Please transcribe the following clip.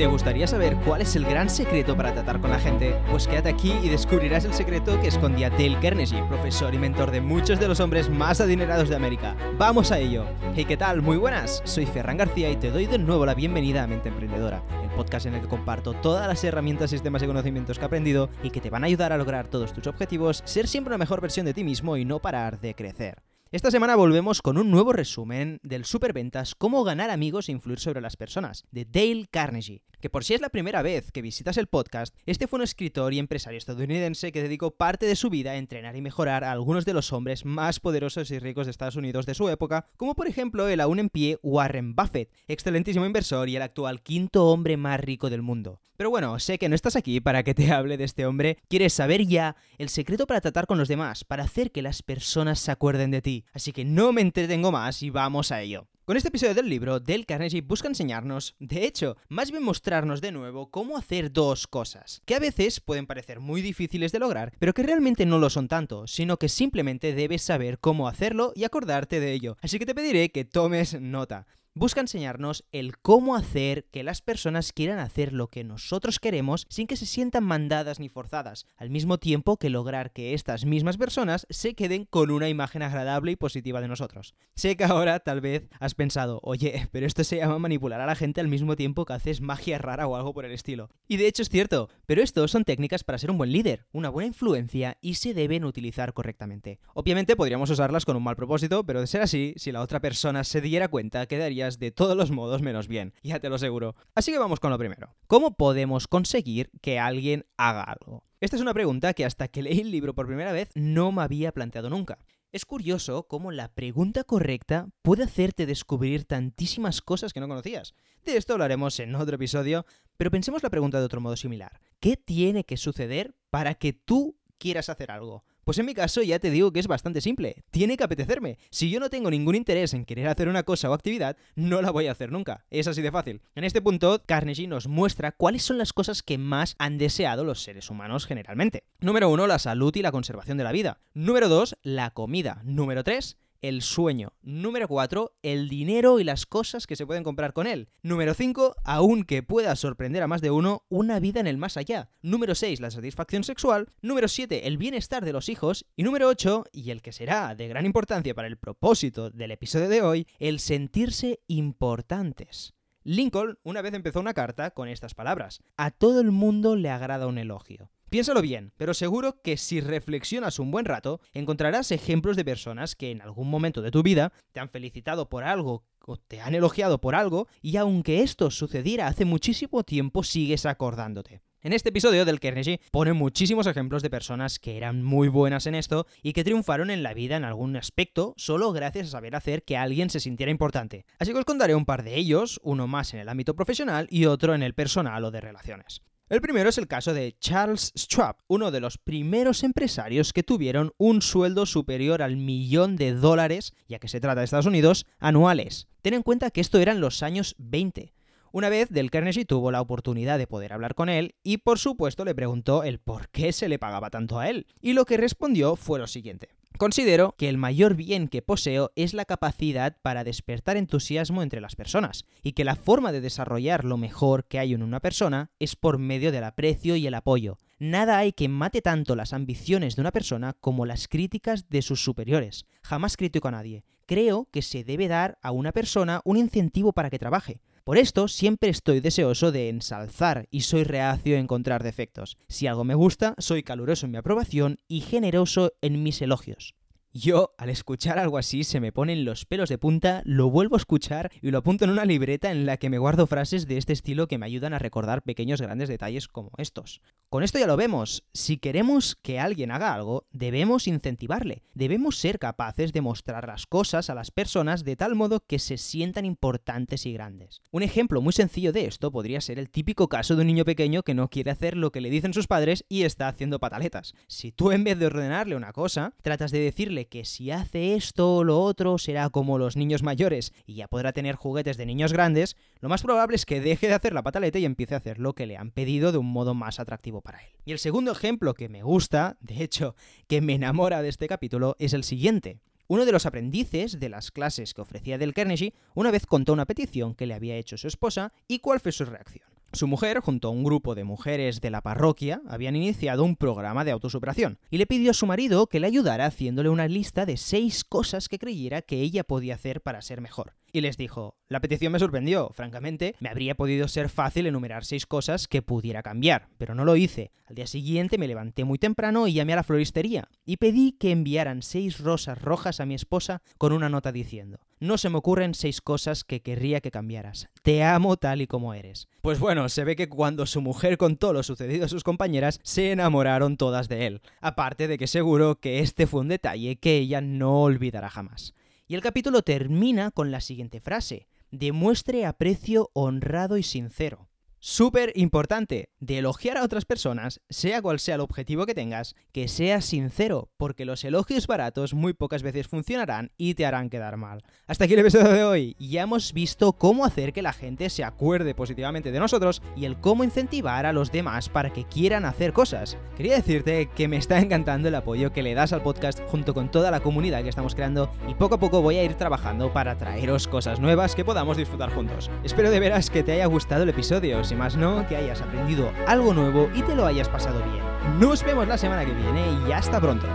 ¿Te gustaría saber cuál es el gran secreto para tratar con la gente? Pues quédate aquí y descubrirás el secreto que escondía Dale Carnegie, profesor y mentor de muchos de los hombres más adinerados de América. ¡Vamos a ello! Hey, ¿qué tal? Muy buenas. Soy Ferran García y te doy de nuevo la bienvenida a Mente Emprendedora, el podcast en el que comparto todas las herramientas, sistemas y conocimientos que he aprendido y que te van a ayudar a lograr todos tus objetivos, ser siempre una mejor versión de ti mismo y no parar de crecer. Esta semana volvemos con un nuevo resumen del Superventas Cómo ganar amigos e influir sobre las personas, de Dale Carnegie. Que por si es la primera vez que visitas el podcast, este fue un escritor y empresario estadounidense que dedicó parte de su vida a entrenar y mejorar a algunos de los hombres más poderosos y ricos de Estados Unidos de su época, como por ejemplo el aún en pie Warren Buffett, excelentísimo inversor y el actual quinto hombre más rico del mundo. Pero bueno, sé que no estás aquí para que te hable de este hombre, quieres saber ya el secreto para tratar con los demás, para hacer que las personas se acuerden de ti. Así que no me entretengo más y vamos a ello. Con este episodio del libro, Del Carnegie busca enseñarnos, de hecho, más bien mostrarnos de nuevo cómo hacer dos cosas, que a veces pueden parecer muy difíciles de lograr, pero que realmente no lo son tanto, sino que simplemente debes saber cómo hacerlo y acordarte de ello. Así que te pediré que tomes nota busca enseñarnos el cómo hacer que las personas quieran hacer lo que nosotros queremos sin que se sientan mandadas ni forzadas, al mismo tiempo que lograr que estas mismas personas se queden con una imagen agradable y positiva de nosotros. Sé que ahora tal vez has pensado, oye, pero esto se llama manipular a la gente al mismo tiempo que haces magia rara o algo por el estilo. Y de hecho es cierto, pero esto son técnicas para ser un buen líder, una buena influencia y se deben utilizar correctamente. Obviamente podríamos usarlas con un mal propósito, pero de ser así, si la otra persona se diera cuenta, quedaría de todos los modos menos bien, ya te lo aseguro. Así que vamos con lo primero. ¿Cómo podemos conseguir que alguien haga algo? Esta es una pregunta que hasta que leí el libro por primera vez no me había planteado nunca. Es curioso cómo la pregunta correcta puede hacerte descubrir tantísimas cosas que no conocías. De esto hablaremos en otro episodio, pero pensemos la pregunta de otro modo similar. ¿Qué tiene que suceder para que tú quieras hacer algo? Pues en mi caso ya te digo que es bastante simple. Tiene que apetecerme. Si yo no tengo ningún interés en querer hacer una cosa o actividad, no la voy a hacer nunca. Es así de fácil. En este punto, Carnegie nos muestra cuáles son las cosas que más han deseado los seres humanos generalmente. Número uno, la salud y la conservación de la vida. Número dos, la comida. Número tres, el sueño. Número 4, el dinero y las cosas que se pueden comprar con él. Número 5, aunque pueda sorprender a más de uno, una vida en el más allá. Número 6, la satisfacción sexual. Número 7, el bienestar de los hijos. Y número 8, y el que será de gran importancia para el propósito del episodio de hoy, el sentirse importantes. Lincoln una vez empezó una carta con estas palabras. A todo el mundo le agrada un elogio. Piénsalo bien, pero seguro que si reflexionas un buen rato, encontrarás ejemplos de personas que en algún momento de tu vida te han felicitado por algo o te han elogiado por algo, y aunque esto sucediera hace muchísimo tiempo, sigues acordándote. En este episodio del Carnegie pone muchísimos ejemplos de personas que eran muy buenas en esto y que triunfaron en la vida en algún aspecto solo gracias a saber hacer que alguien se sintiera importante. Así que os contaré un par de ellos, uno más en el ámbito profesional y otro en el personal o de relaciones. El primero es el caso de Charles Schwab, uno de los primeros empresarios que tuvieron un sueldo superior al millón de dólares, ya que se trata de Estados Unidos, anuales. Ten en cuenta que esto eran los años 20. Una vez Del Carnegie tuvo la oportunidad de poder hablar con él y por supuesto le preguntó el por qué se le pagaba tanto a él. Y lo que respondió fue lo siguiente. Considero que el mayor bien que poseo es la capacidad para despertar entusiasmo entre las personas, y que la forma de desarrollar lo mejor que hay en una persona es por medio del aprecio y el apoyo. Nada hay que mate tanto las ambiciones de una persona como las críticas de sus superiores. Jamás critico a nadie. Creo que se debe dar a una persona un incentivo para que trabaje. Por esto siempre estoy deseoso de ensalzar y soy reacio a encontrar defectos. Si algo me gusta, soy caluroso en mi aprobación y generoso en mis elogios. Yo, al escuchar algo así, se me ponen los pelos de punta, lo vuelvo a escuchar y lo apunto en una libreta en la que me guardo frases de este estilo que me ayudan a recordar pequeños grandes detalles como estos. Con esto ya lo vemos, si queremos que alguien haga algo, debemos incentivarle, debemos ser capaces de mostrar las cosas a las personas de tal modo que se sientan importantes y grandes. Un ejemplo muy sencillo de esto podría ser el típico caso de un niño pequeño que no quiere hacer lo que le dicen sus padres y está haciendo pataletas. Si tú en vez de ordenarle una cosa, tratas de que si hace esto o lo otro será como los niños mayores y ya podrá tener juguetes de niños grandes, lo más probable es que deje de hacer la pataleta y empiece a hacer lo que le han pedido de un modo más atractivo para él. Y el segundo ejemplo que me gusta, de hecho, que me enamora de este capítulo, es el siguiente. Uno de los aprendices de las clases que ofrecía Del Carnegie una vez contó una petición que le había hecho su esposa y cuál fue su reacción. Su mujer, junto a un grupo de mujeres de la parroquia, habían iniciado un programa de autosuperación y le pidió a su marido que le ayudara haciéndole una lista de seis cosas que creyera que ella podía hacer para ser mejor. Y les dijo, la petición me sorprendió, francamente, me habría podido ser fácil enumerar seis cosas que pudiera cambiar, pero no lo hice. Al día siguiente me levanté muy temprano y llamé a la floristería y pedí que enviaran seis rosas rojas a mi esposa con una nota diciendo, no se me ocurren seis cosas que querría que cambiaras. Te amo tal y como eres. Pues bueno, se ve que cuando su mujer contó lo sucedido a sus compañeras, se enamoraron todas de él. Aparte de que seguro que este fue un detalle que ella no olvidará jamás. Y el capítulo termina con la siguiente frase. Demuestre aprecio honrado y sincero. Súper importante, de elogiar a otras personas, sea cual sea el objetivo que tengas, que seas sincero, porque los elogios baratos muy pocas veces funcionarán y te harán quedar mal. Hasta aquí el episodio de hoy. Ya hemos visto cómo hacer que la gente se acuerde positivamente de nosotros y el cómo incentivar a los demás para que quieran hacer cosas. Quería decirte que me está encantando el apoyo que le das al podcast junto con toda la comunidad que estamos creando y poco a poco voy a ir trabajando para traeros cosas nuevas que podamos disfrutar juntos. Espero de veras que te haya gustado el episodio y más no, que hayas aprendido algo nuevo y te lo hayas pasado bien. Nos vemos la semana que viene y hasta pronto.